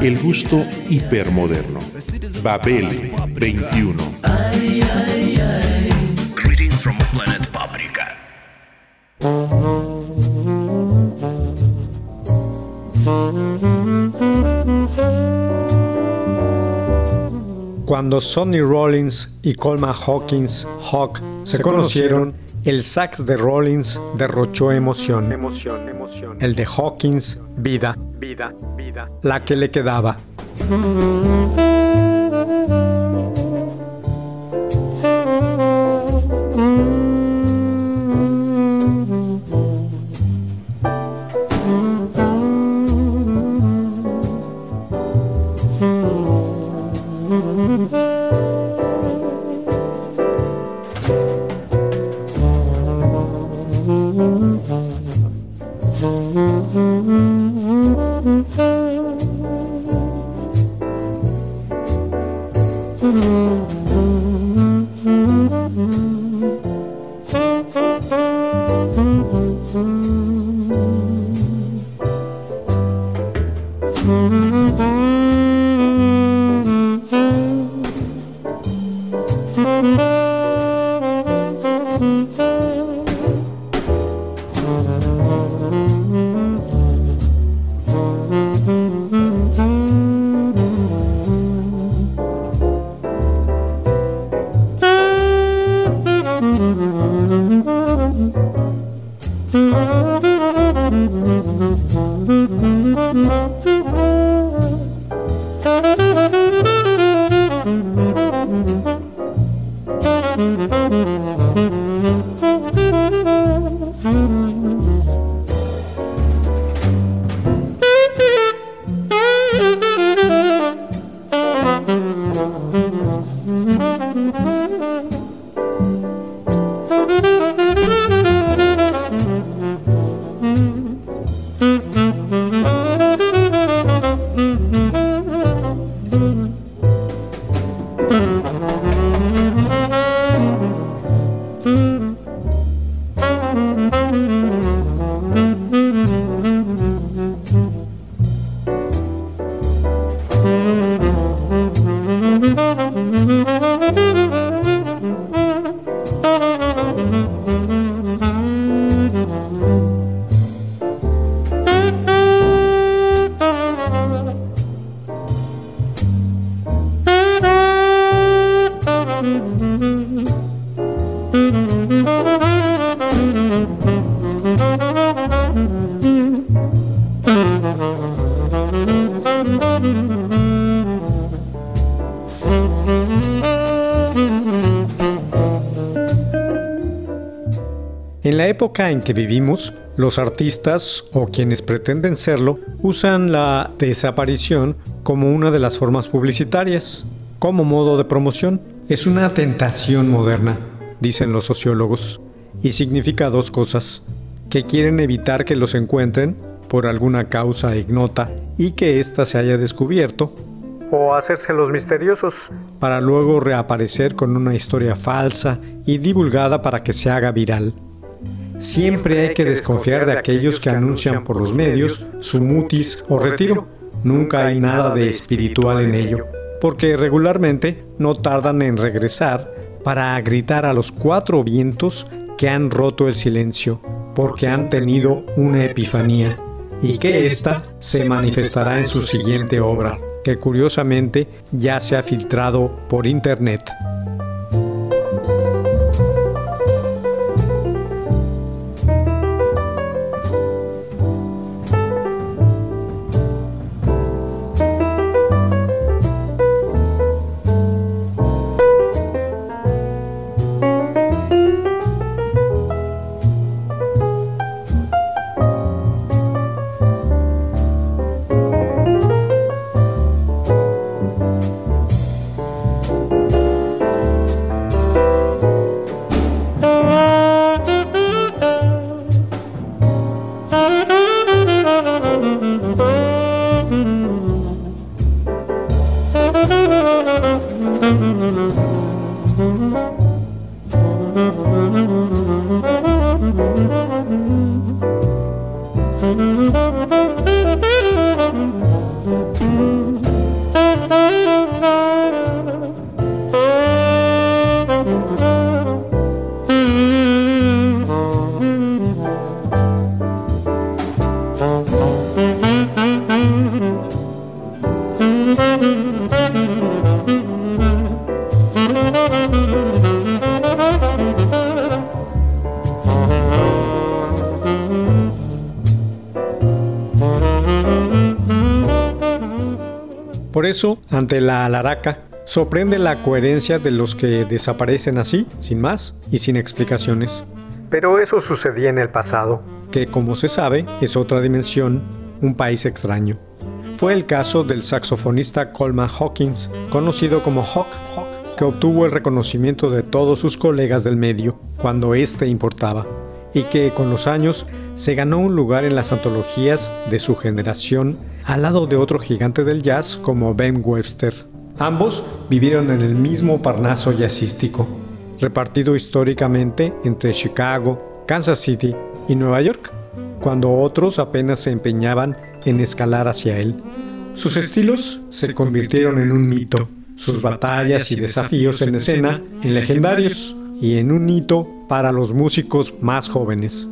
El gusto hipermoderno. Babel 21. Greetings from planet Paprika. Cuando Sonny Rollins y Coleman Hawkins Hawk se conocieron, el sax de Rollins derrochó emoción. El de Hawkins, vida. Vida, vida. La que le quedaba. Época en que vivimos, los artistas o quienes pretenden serlo usan la desaparición como una de las formas publicitarias, como modo de promoción. Es una tentación moderna, dicen los sociólogos, y significa dos cosas, que quieren evitar que los encuentren por alguna causa ignota y que ésta se haya descubierto, o hacérselos misteriosos para luego reaparecer con una historia falsa y divulgada para que se haga viral. Siempre hay que desconfiar de aquellos que anuncian por los medios su mutis o retiro. Nunca hay nada de espiritual en ello, porque regularmente no tardan en regresar para gritar a los cuatro vientos que han roto el silencio, porque han tenido una epifanía, y que ésta se manifestará en su siguiente obra, que curiosamente ya se ha filtrado por internet. Eso, ante la alaraca, sorprende la coherencia de los que desaparecen así, sin más y sin explicaciones. Pero eso sucedía en el pasado, que como se sabe es otra dimensión, un país extraño. Fue el caso del saxofonista Coleman Hawkins, conocido como Hawk, que obtuvo el reconocimiento de todos sus colegas del medio cuando éste importaba, y que con los años se ganó un lugar en las antologías de su generación al lado de otro gigante del jazz como Ben Webster. Ambos vivieron en el mismo Parnaso jazzístico, repartido históricamente entre Chicago, Kansas City y Nueva York, cuando otros apenas se empeñaban en escalar hacia él. Sus estilos se convirtieron en un mito, sus batallas y desafíos en escena en legendarios y en un hito para los músicos más jóvenes.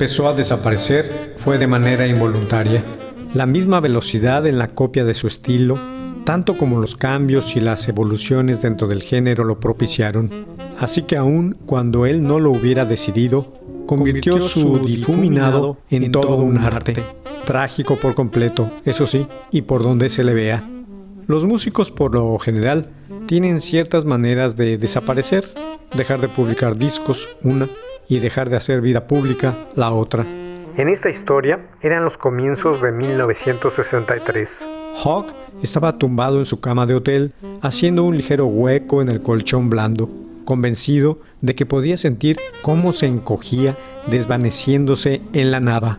Empezó a desaparecer fue de manera involuntaria. La misma velocidad en la copia de su estilo, tanto como los cambios y las evoluciones dentro del género lo propiciaron. Así que aun cuando él no lo hubiera decidido, convirtió su difuminado en todo un arte. Trágico por completo, eso sí, y por donde se le vea. Los músicos por lo general tienen ciertas maneras de desaparecer, dejar de publicar discos, una, y dejar de hacer vida pública la otra. En esta historia eran los comienzos de 1963. Hawk estaba tumbado en su cama de hotel, haciendo un ligero hueco en el colchón blando. convencido de que podía sentir cómo se encogía desvaneciéndose en la nada.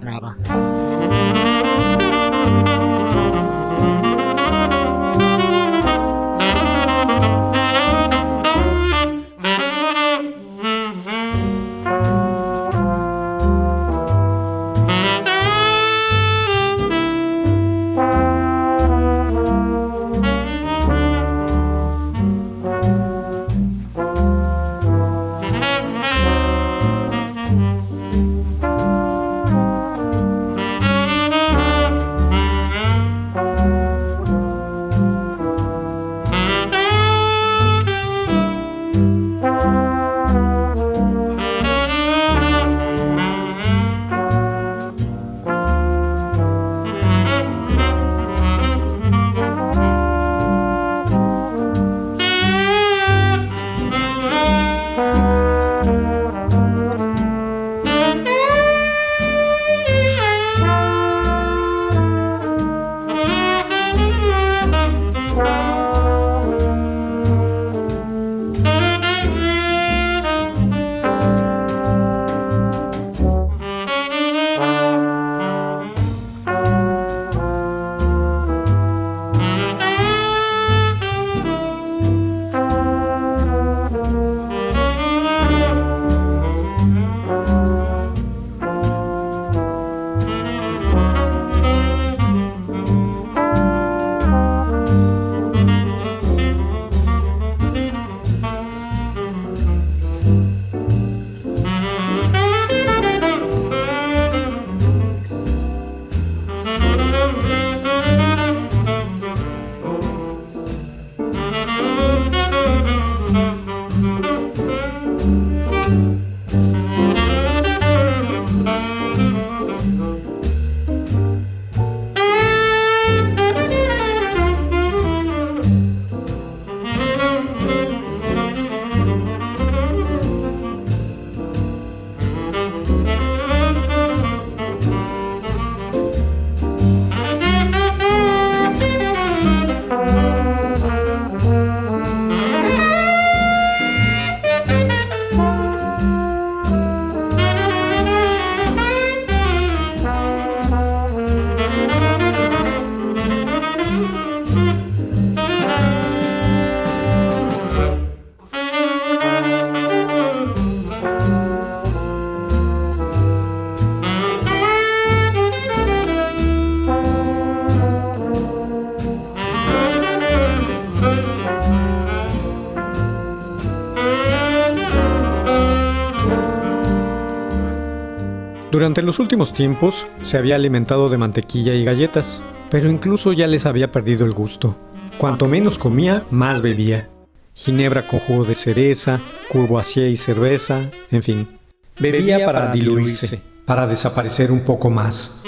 Durante los últimos tiempos se había alimentado de mantequilla y galletas, pero incluso ya les había perdido el gusto. Cuanto menos comía, más bebía. Ginebra con jugo de cereza, courvoisier y cerveza, en fin. Bebía para diluirse, para desaparecer un poco más.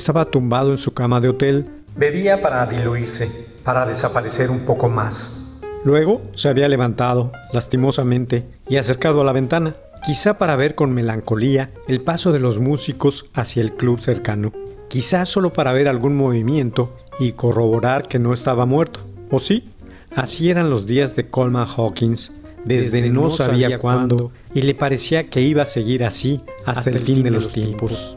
Estaba tumbado en su cama de hotel. Bebía para diluirse, para desaparecer un poco más. Luego se había levantado, lastimosamente, y acercado a la ventana, quizá para ver con melancolía el paso de los músicos hacia el club cercano, quizá solo para ver algún movimiento y corroborar que no estaba muerto. ¿O sí? Así eran los días de Coleman Hawkins, desde, no, sabía, cuándo, y le parecía que iba a seguir así hasta, el fin de los tiempos.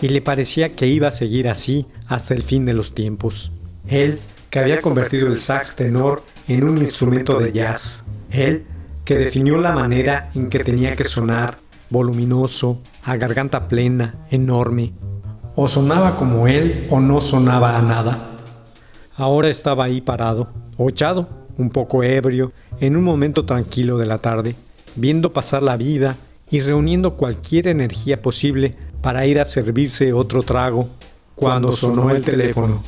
y le parecía que iba a seguir así hasta el fin de los tiempos. Él, que había convertido el sax tenor en un instrumento de jazz. Él, que definió la manera en que tenía que sonar, voluminoso, a garganta plena, enorme. O sonaba como él o no sonaba a nada. Ahora estaba ahí parado, o echado, un poco ebrio, en un momento tranquilo de la tarde, viendo pasar la vida y reuniendo cualquier energía posible para ir a servirse otro trago cuando sonó el teléfono.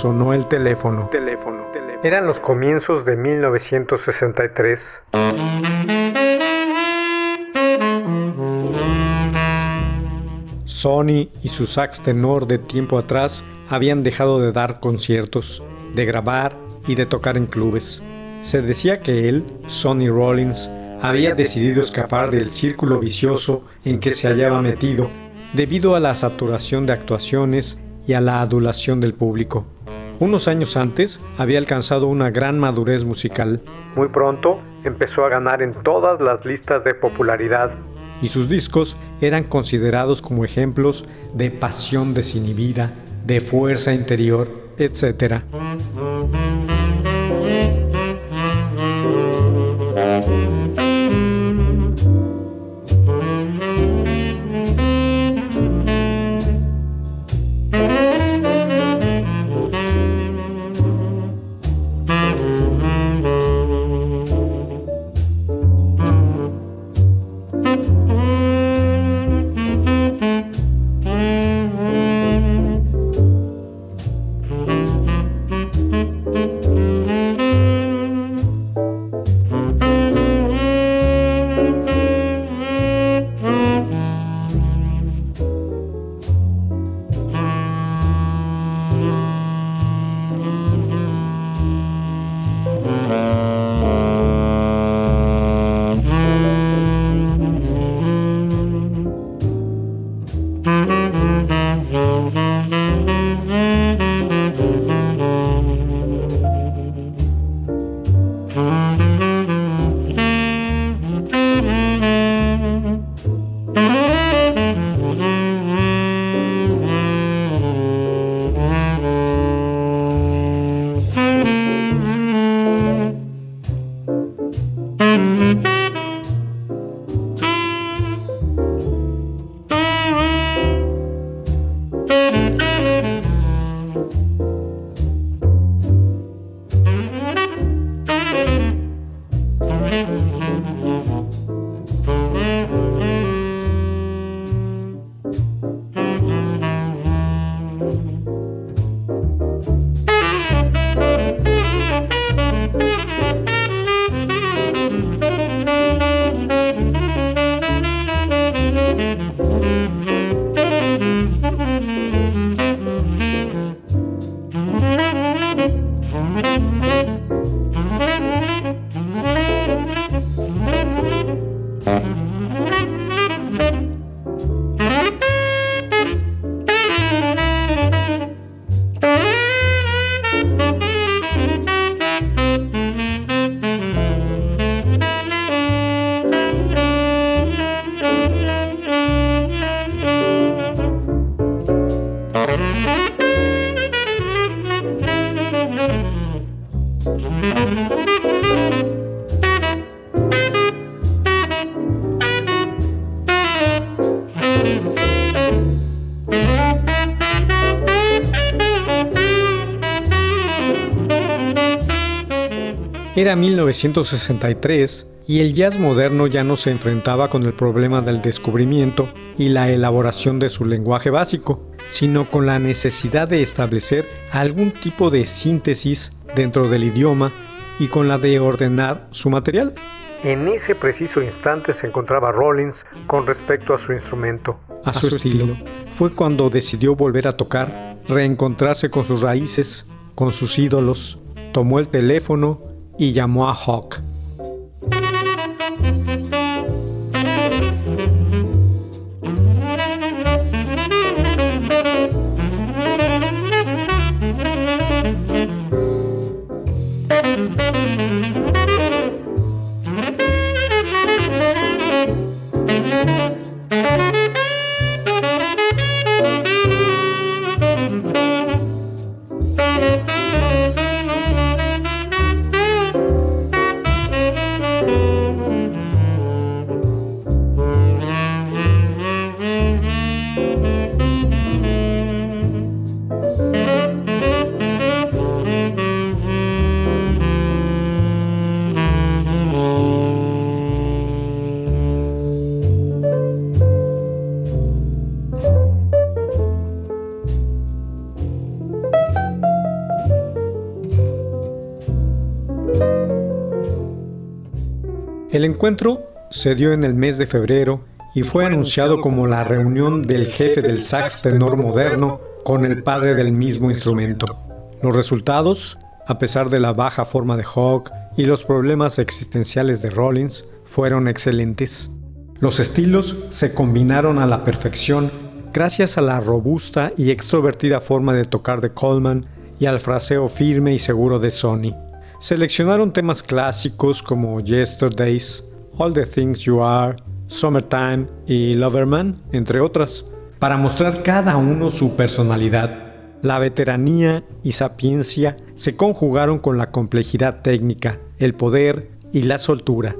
Sonó el teléfono. Eran los comienzos de 1963. Sony y su sax tenor de tiempo atrás habían dejado de dar conciertos, de grabar y de tocar en clubes. Se decía que él, Sonny Rollins, había decidido escapar del círculo vicioso en que se hallaba metido debido a la saturación de actuaciones y a la adulación del público. Unos años antes había alcanzado una gran madurez musical. Muy pronto empezó a ganar en todas las listas de popularidad y sus discos eran considerados como ejemplos de pasión desinhibida, de fuerza interior, etc. Mm-hmm. Era 1963 y el jazz moderno ya no se enfrentaba con el problema del descubrimiento y la elaboración de su lenguaje básico, sino con la necesidad de establecer algún tipo de síntesis dentro del idioma y con la de ordenar su material. En ese preciso instante se encontraba Rollins con respecto a su instrumento, a, su, estilo. Fue cuando decidió volver a tocar, reencontrarse con sus raíces, con sus ídolos, tomó el teléfono y llamó a Hawk. El encuentro se dio en el mes de febrero y fue anunciado como la reunión del jefe del sax tenor moderno con el padre del mismo instrumento. Los resultados, a pesar de la baja forma de Hawk y los problemas existenciales de Rollins, fueron excelentes. Los estilos se combinaron a la perfección gracias a la robusta y extrovertida forma de tocar de Coleman y al fraseo firme y seguro de Sony. Seleccionaron temas clásicos como Yesterdays, All the Things You Are, Summertime y Loverman, entre otras, para mostrar cada uno su personalidad. La veteranía y sapiencia se conjugaron con la complejidad técnica, el poder y la soltura.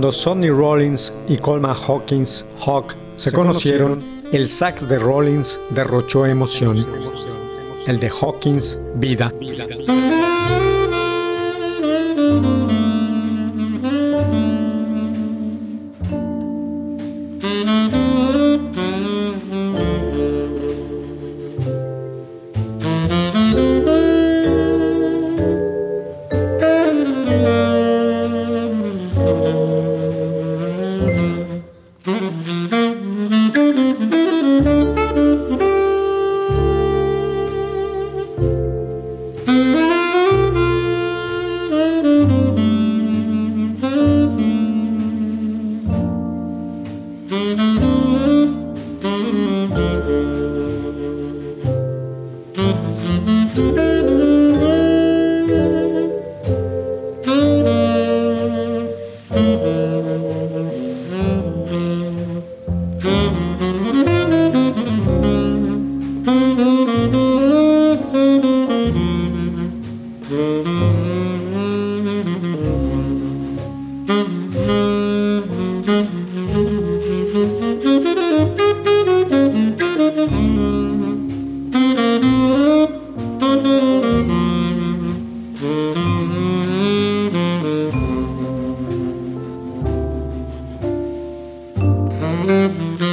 Cuando Sonny Rollins y Coleman Hawkins Hawk se, conocieron, el sax de Rollins derrochó emoción, el de Hawkins vida. Mm-hmm.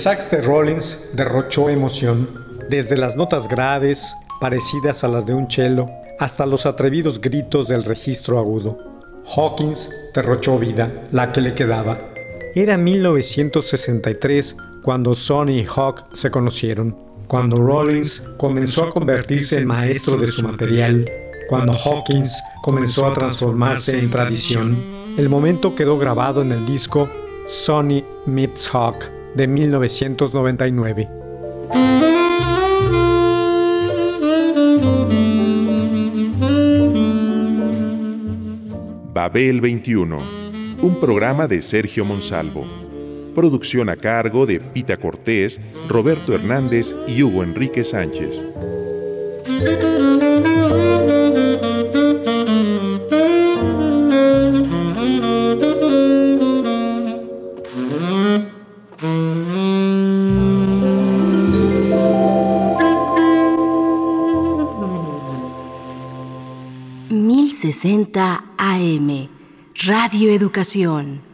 Sax de Rollins derrochó emoción, desde las notas graves, parecidas a las de un cello, hasta los atrevidos gritos del registro agudo. Hawkins derrochó vida, la que le quedaba. Era 1963 cuando Sonny y Hawk se conocieron, cuando Rollins comenzó a convertirse en maestro de su material, cuando Hawkins comenzó a transformarse en tradición. El momento quedó grabado en el disco Sonny Meets Hawk de 1999. Babel 21, un programa de Sergio Monsalvo. Producción a cargo de Pita Cortés, Roberto Hernández y Hugo Enrique Sánchez. 60 AM, Radio Educación.